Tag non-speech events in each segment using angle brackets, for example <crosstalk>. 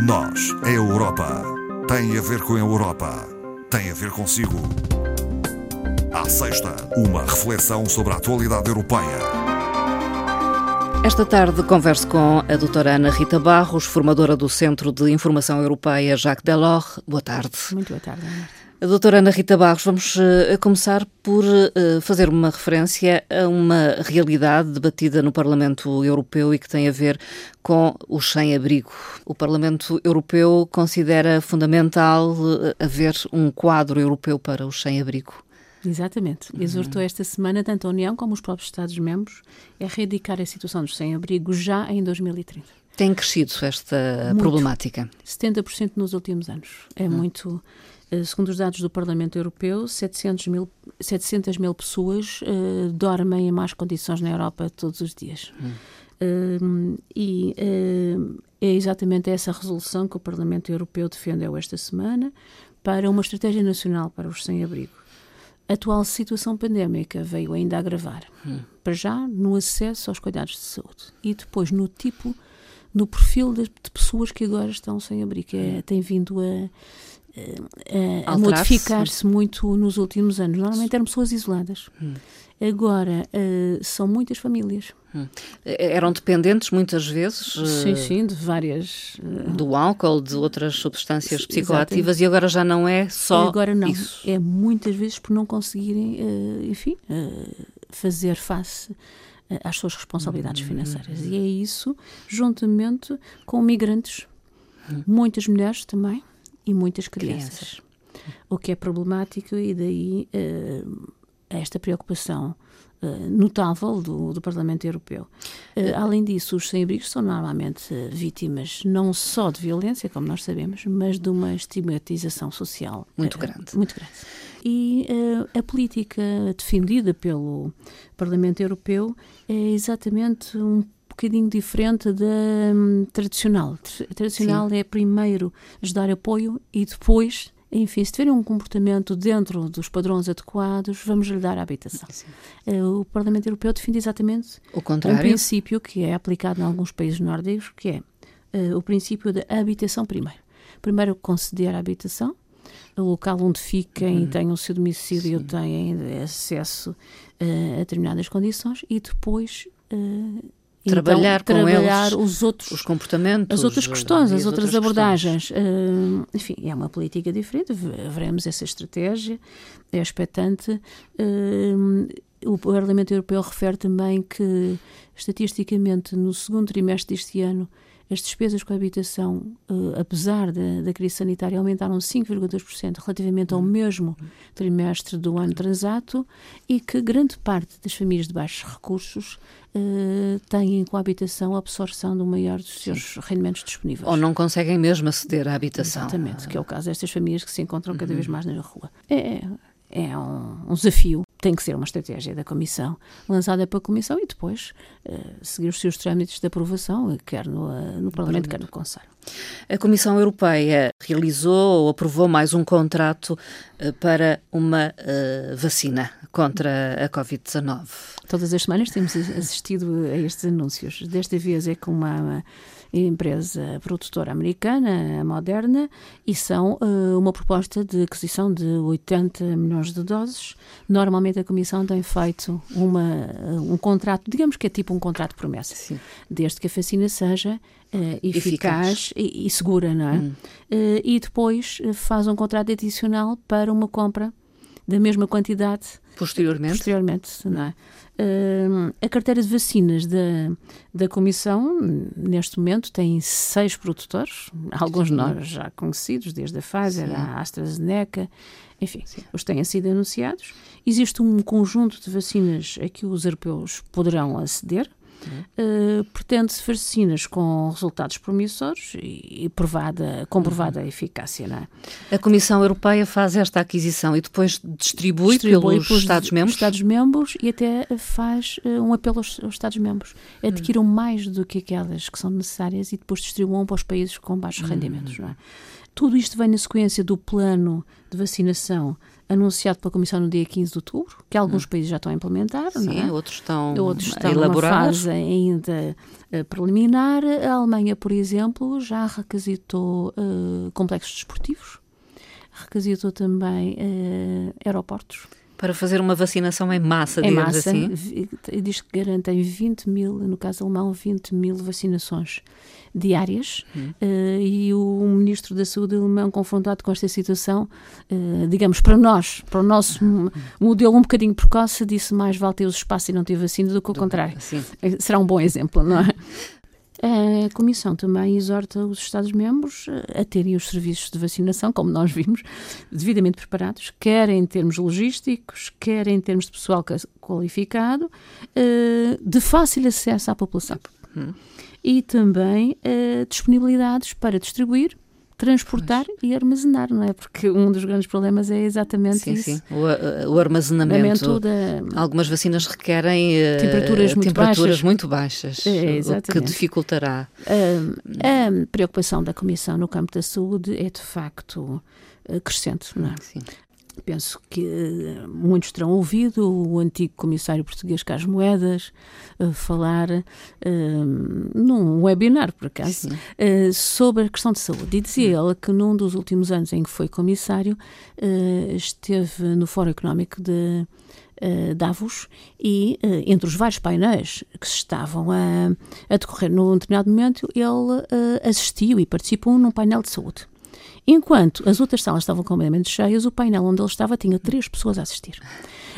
Nós, a Europa, tem a ver com a Europa, tem a ver consigo. À sexta, uma reflexão sobre a atualidade europeia. Esta tarde converso com a doutora Ana Rita Barros, formadora do Centro de Informação Europeia Jacques Delors. Boa tarde. Muito boa tarde, Ana. A doutora Ana Rita Barros, vamos uh, começar por uh, fazer uma referência a uma realidade debatida no Parlamento Europeu e que tem a ver com o sem-abrigo. O Parlamento Europeu considera fundamental uh, haver um quadro europeu para o sem-abrigo. Exatamente. Uhum. Exortou esta semana tanto a União como os próprios Estados-membros a erradicar a situação dos sem-abrigo já em 2030. Tem crescido esta muito. problemática? 70% nos últimos anos. É uhum. muito segundo os dados do Parlamento Europeu, 700 mil, 700 mil pessoas uh, dormem em más condições na Europa todos os dias. Hum. Uh, e uh, é exatamente essa resolução que o Parlamento Europeu defendeu esta semana para uma estratégia nacional para os sem-abrigo. A atual situação pandémica veio ainda agravar. Hum. Para já, no acesso aos cuidados de saúde e depois no tipo, no perfil de, pessoas que agora estão sem abrigo. É, tem vindo a a, a modificar-se muito nos últimos anos. Normalmente eram pessoas isoladas. Hum. Agora uh, são muitas famílias. Hum. Eram dependentes muitas vezes? Sim, sim, de várias. Uh, do álcool, de outras substâncias psicoativas, e agora já não é só. Agora não. Isso. É muitas vezes por não conseguirem, uh, enfim, fazer face às suas responsabilidades hum. financeiras. E é isso, juntamente com migrantes, hum. muitas mulheres também e muitas crianças. crianças. O que é problemático e daí uh, esta preocupação uh, notável do, do, Parlamento Europeu. Uh, além disso, os sem-abrigos são normalmente vítimas não só de violência, como nós sabemos, mas de uma estigmatização social muito grande. Muito grande. E a política defendida pelo Parlamento Europeu é exatamente um bocadinho diferente da um, tradicional. A tradicional Sim. é primeiro dar apoio e depois enfim, se tiverem um comportamento dentro dos padrões adequados, vamos lhe dar a habitação. Uh, o Parlamento Europeu defende exatamente o contrário. um princípio que é aplicado em alguns países nórdicos, que é uh, o princípio da habitação primeiro. Primeiro conceder a habitação, o local onde fiquem, uhum. tenham o seu domicílio, Sim. têm acesso uh, a determinadas condições e depois trabalhar então, com trabalhar eles os outros os comportamentos, as outras questões, as, outras, outras abordagens. Uh, enfim, é uma política diferente. Veremos essa estratégia. É expectante. Uh, o Parlamento Europeu refere também que, estatisticamente, no segundo trimestre deste ano, as despesas com a habitação, uh, apesar da, da crise sanitária, aumentaram 5,2% relativamente ao mesmo trimestre do ano transato e que grande parte das famílias de baixos recursos uh, têm com a habitação a absorção do maior dos seus Sim. rendimentos disponíveis. Ou não conseguem mesmo aceder à habitação. Exatamente, que é o caso destas famílias que se encontram cada uhum. vez mais na rua. É, é um, um, desafio. Tem que ser uma estratégia da Comissão, lançada pela Comissão e depois uh, seguir os seus trâmites de aprovação, quer no, uh, no, Parlamento, Parlamento, quer no Conselho. A Comissão Europeia realizou ou aprovou mais um contrato uh, para uma vacina contra a Covid-19. Todas as semanas temos assistido a estes anúncios. Desta vez é com uma empresa produtora americana, a Moderna, e são uh, uma proposta de aquisição de 80 milhões de doses. Normalmente a Comissão tem feito uma, um contrato, digamos que é tipo um contrato de promessa, Sim. desde que a vacina seja Uh, eficaz, eficaz. E, e, segura, não é? Hum. Uh, e depois uh, faz um contrato adicional para uma compra da mesma quantidade posteriormente. Posteriormente, não é? Uh, a carteira de vacinas da, da Comissão, neste momento, tem seis produtores, alguns de nós já conhecidos, desde a Pfizer, a AstraZeneca, enfim, Sim. os têm sido anunciados. Existe um conjunto de vacinas a que os europeus poderão aceder, Uh, Pretende-se vacinas com resultados promissores e, e provada, comprovada uhum. eficácia. É? A Comissão Europeia faz esta aquisição e depois distribui, distribui pelos, pelos Estados-membros? Estados-membros e até faz uh, um apelo aos, aos Estados-membros. Adquiram uhum. mais do que aquelas que são necessárias e depois distribuam para os países com baixos uhum. rendimentos. Não é? Tudo isto vem na sequência do plano de vacinação anunciado pela Comissão no dia 15 de outubro, que alguns hum. países já estão a implementar, Sim, é? outros estão, outros estão a elaborar. numa fase ainda uh, preliminar. A Alemanha, por exemplo, já requisitou uh, complexos desportivos, requisitou também uh, aeroportos. Para fazer uma vacinação em massa, em digamos massa, assim? Diz que garantem 20 mil, no caso alemão, 20 mil vacinações diárias hum. uh, e o Ministro da Saúde alemão, confrontado com esta situação, uh, digamos, para nós, para o nosso hum. modelo um bocadinho precoce, disse mais vale ter os espaços e não ter vacina do que o do, contrário. Sim. Eh, será um bom exemplo, não é? <laughs> A Comissão também exorta os Estados-membros a terem os serviços de vacinação, como nós vimos, devidamente preparados, quer em termos logísticos, quer em termos de pessoal qualificado, de fácil acesso à população. Hum e também uh, disponibilidades para distribuir, transportar pois. e armazenar, não é? Porque um dos grandes problemas é exatamente sim, isso. Sim, o, eh, o armazenamento. Da... Algumas vacinas requerem uh, temperaturas, muito, temperaturas baixas. muito baixas, é, o que dificultará. Uh, a preocupação da Comissão no campo da saúde é de facto crescente, não é? Sim. Penso que eh, muitos terão ouvido o antigo comissário português Carlos Moedas uh, falar uh, num webinar, por acaso, uh, sobre a questão de saúde. E dizia ele que num dos últimos anos em que foi comissário, esteve no Fórum Económico de Davos e entre os vários painéis que se estavam a, a decorrer num determinado momento, ele assistiu e participou num painel de saúde. Enquanto as outras salas estavam completamente cheias, o painel onde ele estava tinha três pessoas a assistir.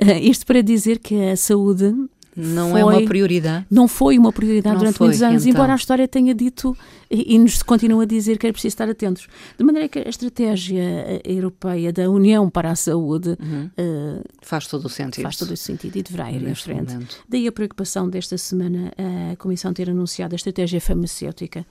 Uh, isto para dizer que a saúde não foi, é uma prioridade. Não foi uma prioridade não durante foi, muitos anos, então. embora a história tenha dito e, e, nos continua a dizer que é preciso estar atentos. De maneira que a estratégia eh, europeia da União para a Saúde uhum. uh, faz todo o sentido. Faz todo o sentido e deverá ir em frente. Momento. Daí a preocupação desta semana a Comissão ter anunciado a estratégia farmacêutica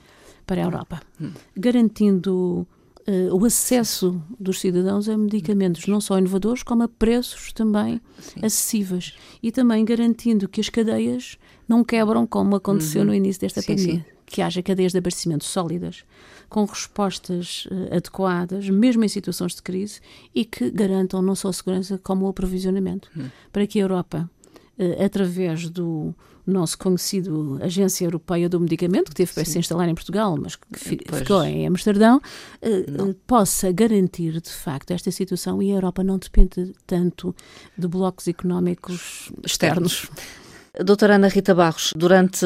para a Europa, uhum. garantindo uh, o acesso dos cidadãos a medicamentos não só inovadores, como a preços também Sim. acessíveis. E também garantindo que as cadeias não quebram, como aconteceu uhum. no início desta sim, pandemia. Sim. Que haja cadeias de abastecimento sólidas, com respostas uh, adequadas, mesmo em situações de crise, e que garantam não só a segurança, como o aprovisionamento. Uhum. Para que a Europa, através do nosso conhecido Agência Europeia do Medicamento, que teve para se instalar em Portugal, mas que ficou em Amsterdão, uh, possa garantir de facto esta situação e a Europa não depende tanto de blocos económicos externos. externos. Doutora Ana Rita Barros, durante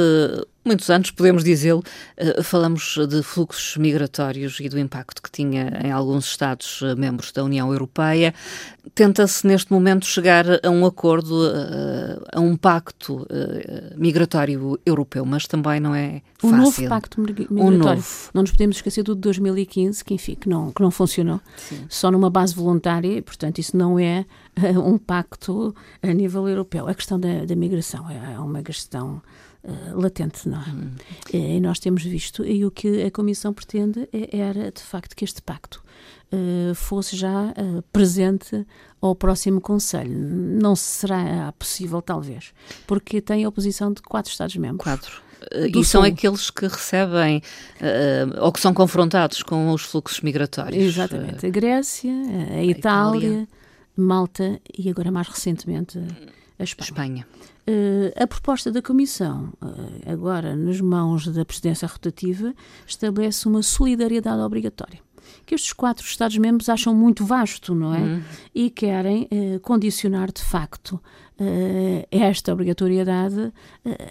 muitos anos, podemos dizê-lo, eh, falamos de fluxos migratórios e do impacto que tinha em alguns Estados-membros da União Europeia. Tenta-se, neste momento, chegar a um acordo, eh, a um pacto eh, migratório europeu, mas também não é fácil. Um novo pacto migratório. Um novo. Não nos podemos esquecer do de 2015, que, enfim, que não, que não funcionou. Sim. Só numa base voluntária, e, portanto, isso não é um pacto a nível europeu. A questão da, da migração é uma questão uh, latente, não é? Hum. E nós temos visto, e o que a Comissão pretende é, era, de facto, que este pacto uh, fosse já uh, presente ao próximo Conselho. Não será possível, talvez, porque tem a oposição de quatro Estados-membros. Quatro. e Sul. são aqueles que recebem uh, ou que são confrontados com os fluxos migratórios. Exatamente. A Grécia, a, a Itália, Itália, Malta e agora mais recentemente a Espanha. Espanha. Uh, a proposta da Comissão, uh, agora nas mãos da presidência rotativa, estabelece uma solidariedade obrigatória. Que estes quatro Estados-membros acham muito vasto, não é? Uhum. E querem uh, condicionar de facto esta obrigatoriedade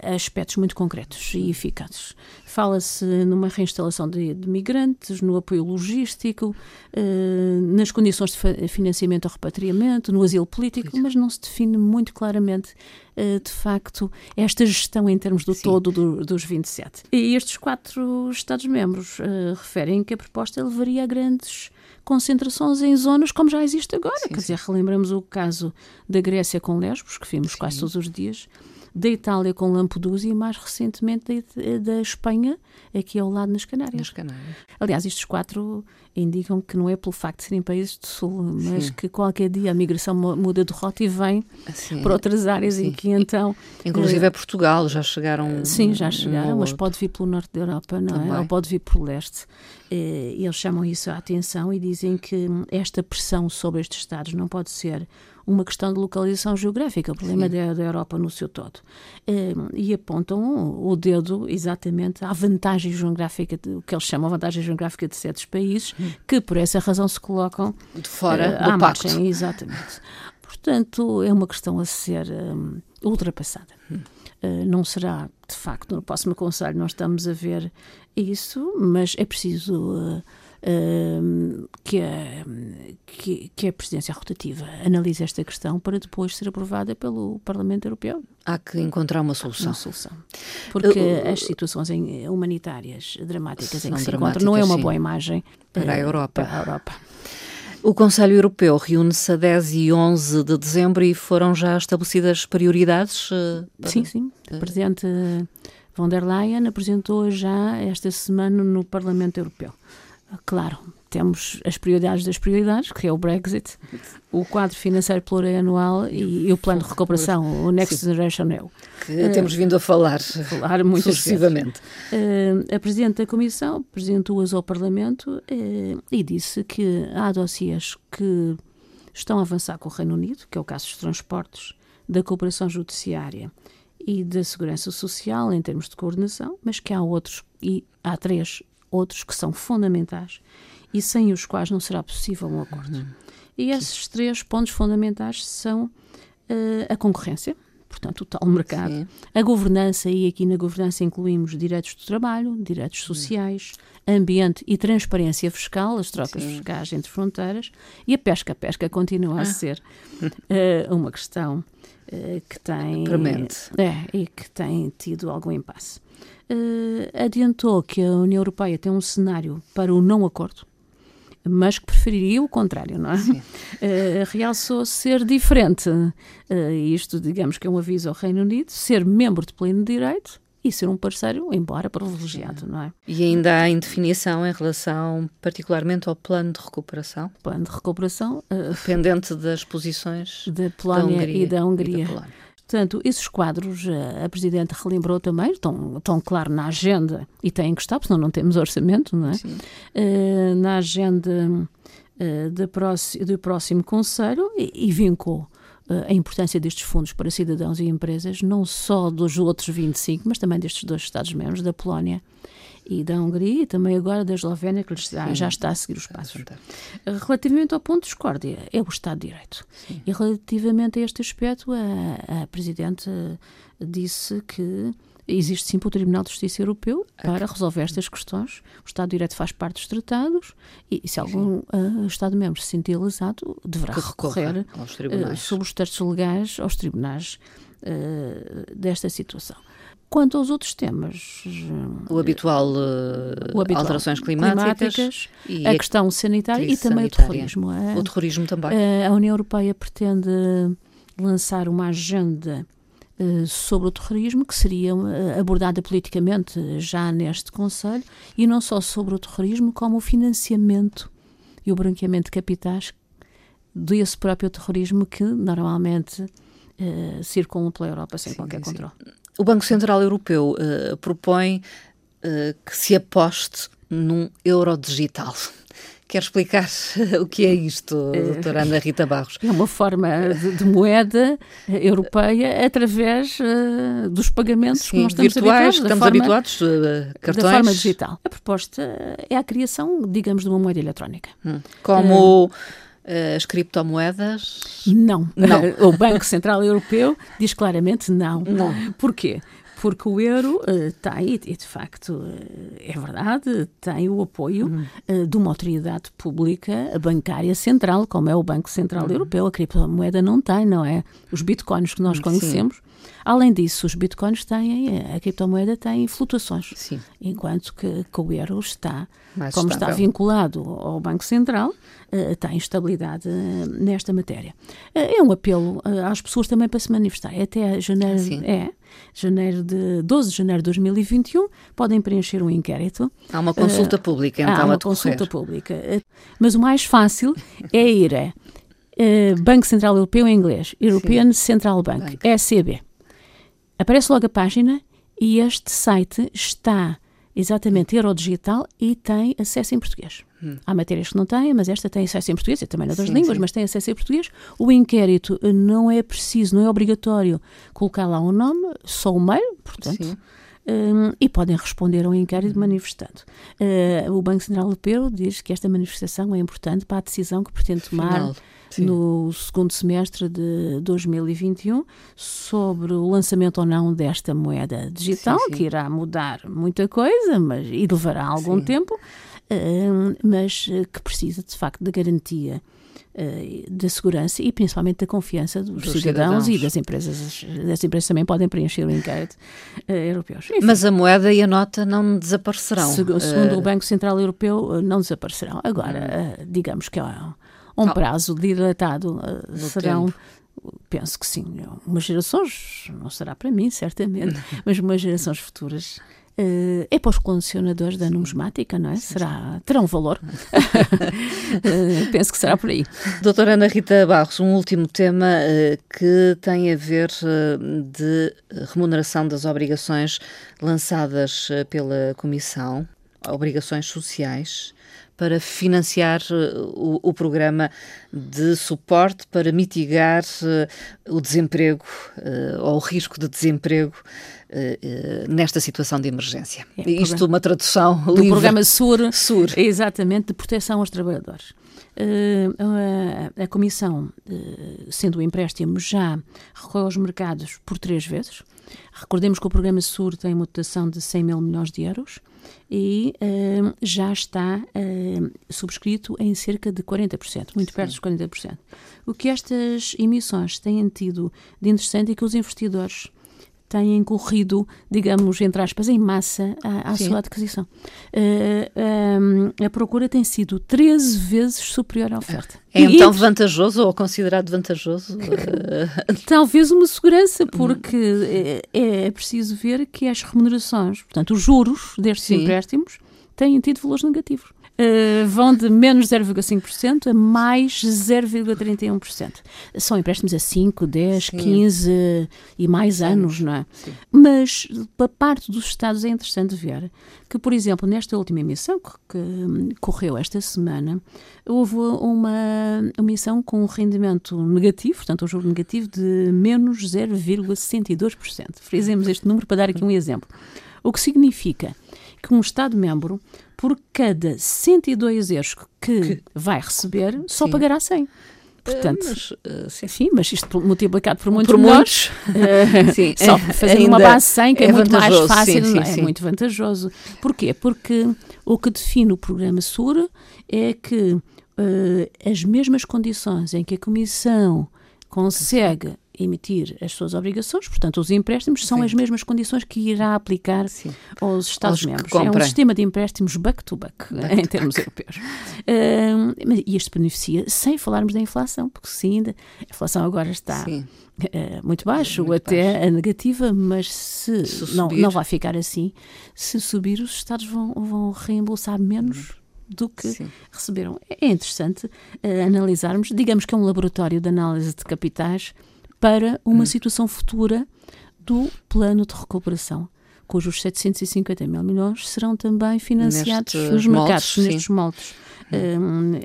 a aspectos muito concretos e eficazes. Fala-se numa reinstalação de, de, migrantes, no apoio logístico, eh, nas condições de financiamento ao repatriamento, no asilo político, mas não se define muito claramente, eh, de facto, esta gestão em termos do Sim. todo do, dos 27. E estes quatro Estados-membros eh, referem que a proposta levaria a grandes concentrações em zonas como já existe agora. Sim, Quer dizer, relembramos o caso da Grécia com Lesbos, que vimos sim. quase todos os dias, da Itália com Lampedusa e mais recentemente da, da Espanha, aqui ao lado nas Canárias. Nas Canárias. Aliás, estes quatro indicam que não é pelo facto de serem países do Sul, mas Sim. que qualquer dia a migração muda de rota e vem Sim. para outras áreas Sim. e que então... Inclusive é Portugal, já chegaram... Sim, já chegaram, mas pode vir pelo norte da Europa, não é? Também. é? Ou pode vir pelo leste. E eles chamam isso a atenção e dizem que esta pressão sobre estes Estados não pode ser uma questão de localização geográfica, o problema da, da, Europa no seu todo. Ehm, e apontam o dedo exatamente à vantagem geográfica, o que eles chamam vantagem geográfica de certos países, hum. que por essa razão se colocam de fora uh, do pacto. Margem, exatamente. Portanto, é uma questão a ser um, ultrapassada. Hum. Uh, não será, de facto, no próximo Conselho nós estamos a ver isso, mas é preciso uh, que, a, que, que, a presidência rotativa analise esta questão para depois ser aprovada pelo Parlamento Europeu. Há que encontrar uma solução. Uma solução. Porque uh, as situações humanitárias dramáticas em que se encontram não é uma sim. boa imagem para a Europa. Para a Europa. O Conselho Europeu reúne-se a 10 e 11 de dezembro e foram já estabelecidas prioridades? Uh, para... Sim, sim. O Presidente von der Leyen apresentou já esta semana no Parlamento Europeu. Claro, temos as prioridades das prioridades, que é o Brexit, o quadro financeiro plurianual e, e o plano de recuperação, o Next Sim. Generation EU. Que uh, temos vindo a falar, falar muito sucessivamente. Uh, a Presidente da Comissão apresentou-as ao Parlamento uh, e disse que há dossiês que estão a avançar com o Reino Unido, que é o caso dos transportes, da cooperação judiciária e da segurança social em termos de coordenação, mas que há outros, e há três outros que são fundamentais e sem os quais não será possível um acordo. Uhum. E esses três pontos fundamentais são uh, a concorrência, portanto, o tal mercado, Sim. a governança, e aqui na governança incluímos direitos do trabalho, direitos sociais, ambiente e transparência fiscal, as trocas Sim. fiscais entre fronteiras, e a pesca. A pesca continua ah. a ser uh, uma questão uh, que tem. Premente. É, e que tem tido algum impasse uh, adiantou que a União Europeia tem um cenário para o não acordo, mas que preferiria o contrário, não é? Uh, <laughs> realçou ser diferente. Uh, isto, digamos que é um aviso ao Reino Unido, ser membro de pleno direito e ser um parceiro, embora privilegiado, não é? E ainda há indefinição em relação, particularmente, ao plano de recuperação? Plano de recuperação. Uh, Dependente das posições da Polónia da e da Hungria. E da Portanto, esses quadros, eh, a Presidente relembrou também, estão, estão claro na agenda e têm que estar, senão não temos orçamento, não é? Uh, na agenda uh, de próximo, do próximo Conselho e, e vincou a importância destes fundos para cidadãos e empresas, não só dos outros 25, mas também destes dois Estados-membros, da Polónia e da Hungria e também agora da Eslovénia, que já, já está a seguir os passos. Relativamente ao ponto de discórdia, é o Estado de Direito. Sim. E relativamente a este aspecto, a, a Presidente disse que existe sim o Tribunal de Justiça Europeu para resolver estas questões. O Estado de Direito faz parte dos tratados e, se algum uh, Estado-membro se sentir lesado, deverá recorrer uh, sobre os textos legais aos tribunais uh, desta situação. Quanto aos outros temas, o habitual, o habitual alterações climáticas, climáticas a, questão sanitária e também sanitária. o terrorismo. É? O terrorismo também. A União Europeia pretende lançar uma agenda sobre o terrorismo que seria uh, abordada politicamente já neste Conselho e não só sobre o terrorismo, como o financiamento e o branqueamento de capitais desse próprio terrorismo que normalmente uh, circulam pela Europa sem sim, qualquer sim. controle. O Banco Central Europeu uh, propõe uh, que se aposte num euro digital. Quer explicar <laughs> o que é isto, doutora Ana Rita Barros? É uma forma de, de moeda europeia através uh, dos pagamentos Sim, que nós estamos virtuais, habituados. Estamos forma, habituados, uh, cartões. Da forma digital. A proposta é a criação, digamos, de uma moeda eletrónica. Hum. Como... Uh, as criptomoedas? Não. não. <laughs> o Banco Central Europeu diz claramente não. Não. Porquê? Porque o euro uh, tem, e de facto uh, é verdade, tem o apoio uhum. uh, de uma autoridade pública bancária central, como é o Banco Central uhum. Europeu. A criptomoeda não tem, não é? Os bitcoins que nós conhecemos. Sim. Além disso, os bitcoins têm, a criptomoeda tem flutuações, Sim. enquanto que, que, o euro está, Mais como estável. está vinculado ao Banco Central, tem estabilidade uh, nesta matéria. Uh, é um apelo às pessoas também para se manifestar. Até janeiro, é, janeiro de 12 de janeiro de 2021, podem preencher um inquérito. Há uma consulta uh, pública, então, há uma consulta pública. Mas o mais fácil é ir a uh, Banco Central Europeu em inglês, European Sim. Central Bank, Bank, ECB. Aparece logo a página e este site está exatamente Eurodigital e tem acesso em português. Há matérias que não têm, mas esta tem acesso em português e também noutras sim, línguas, sim. mas tem acesso em português. O inquérito não é preciso, não é obrigatório colocar lá o um nome, só o mail, portanto. Um, e podem responder ao inquérito manifestando. Uh, o Banco Central Europeu diz que esta manifestação é importante para a decisão que pretende tomar Sim. no segundo semestre de 2021 sobre o lançamento ou não desta moeda digital, sim, sim. que irá mudar muita coisa, mas e levará algum tempo, uh, mas eh, que precisa de facto da garantia uh, da segurança e principalmente da confiança dos, dos cidadãos, cidadãos, e das empresas. As empresas também podem preencher o inquérito uh, europeus. Enfim, Mas a moeda e a nota não desaparecerão. Segundo, segundo o Banco Central Europeu, não desaparecerão. Agora, digamos que é um prazo dilatado uh, serão. Tempo. Penso que sim, umas gerações, não será para mim, certamente, <laughs> mas umas gerações futuras Uh, é para os colecionadores da numismática, não é? Será, terá um valor. uh, <laughs> penso que será por aí. Doutora Ana Rita Barros, um último tema uh, que tem a ver de remuneração das obrigações lançadas pela Comissão, obrigações sociais para financiar uh, o, o, programa de suporte para mitigar uh, o desemprego uh, ou o risco de desemprego nesta situação de emergência. É, Isto uma tradução do livre. programa SUR, SUR, exatamente, de proteção aos trabalhadores. A, a, Comissão, sendo o empréstimo, já recorreu aos mercados por três vezes. Recordemos que o programa SUR tem uma dotação de 100 mil milhões de euros e uh, já está uh, subscrito em cerca de 40%, muito perto dos 40%. O que estas emissões têm tido de interessante é que os investidores têm corrido, digamos, entre aspas, em massa à, à sua adquisição. Uh, eh, um, a procura tem sido 13 vezes superior à oferta. É então e, vantajoso ou considerado vantajoso? <laughs> <laughs> Talvez uma segurança, porque é, é, preciso ver que as remunerações, portanto, os juros destes Sim. empréstimos, têm tido valores negativos uh, vão de menos 0,5% a mais 0,31%. São empréstimos a 5, 10, Sim. 15 e mais anos, não é? Sim. Mas, para parte dos Estados, é interessante ver que, por exemplo, nesta última emissão que, que correu esta semana, houve uma emissão com um rendimento negativo, portanto, um juro negativo de menos 0,62%. Frisemos este número para dar aqui um exemplo. O que significa que um Estado-membro por cada 102 euros que, que vai receber, só sim. pagará 100. Portanto, mas, uh, sim. mas isto multiplicado por muitos por muitos, uh, sim, <laughs> só <laughs> fazendo uma base 100 que é, é muito mais fácil, sim, é? sim, é muito vantajoso. Porquê? Porque o que define o programa SUR é que uh, as mesmas condições em que a Comissão consegue emitir as suas obrigações, portanto, os empréstimos são Sim. as mesmas condições que irá aplicar Sim. aos Estados-membros. É um sistema de empréstimos back-to-back, back em termos europeus. Uh, e este beneficia, sem falarmos da inflação, porque sim, a inflação agora está. Uh, muito baixo, muito até baixo. a negativa, mas se, se não, não vai ficar assim, se subir, os Estados vão, vão reembolsar menos uhum do que Sim. receberam. É interessante uh, analisarmos, digamos que é um laboratório de análise de capitais para uma hum. situação futura do plano de recuperação, cujos 750 mil milhões serão também financiados Neste nos mercados, nestes moldes. Hum.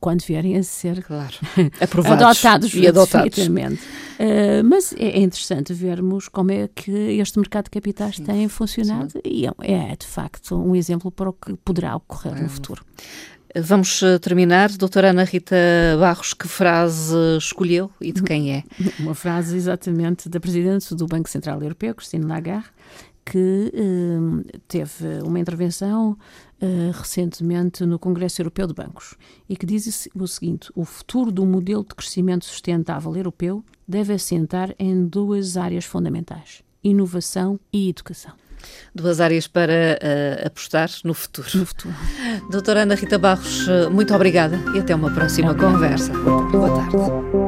quando vierem a ser claro. <laughs> adotados e adotados. Uh, mas é, é interessante vermos como é que este mercado de capitais Sim. tem funcionado Sim. e é, é, de facto um exemplo para o que poderá ocorrer é. no futuro. Vamos eh, terminar. Doutora Ana Rita Barros, que frase escolheu e de quem é? <laughs> Uma frase exatamente da Presidente do Banco Central Europeu, Christine Lagarde, que eh, teve uma intervenção eh, recentemente no Congresso Europeu de Bancos e que diz o seguinte: o futuro do modelo de crescimento sustentável europeu deve assentar em duas áreas fundamentais: inovação e educação. Duas áreas para uh, apostar no futuro. No futuro. Doutora Ana Rita Barros, eh, muito obrigada e até uma próxima conversa. Boa tarde.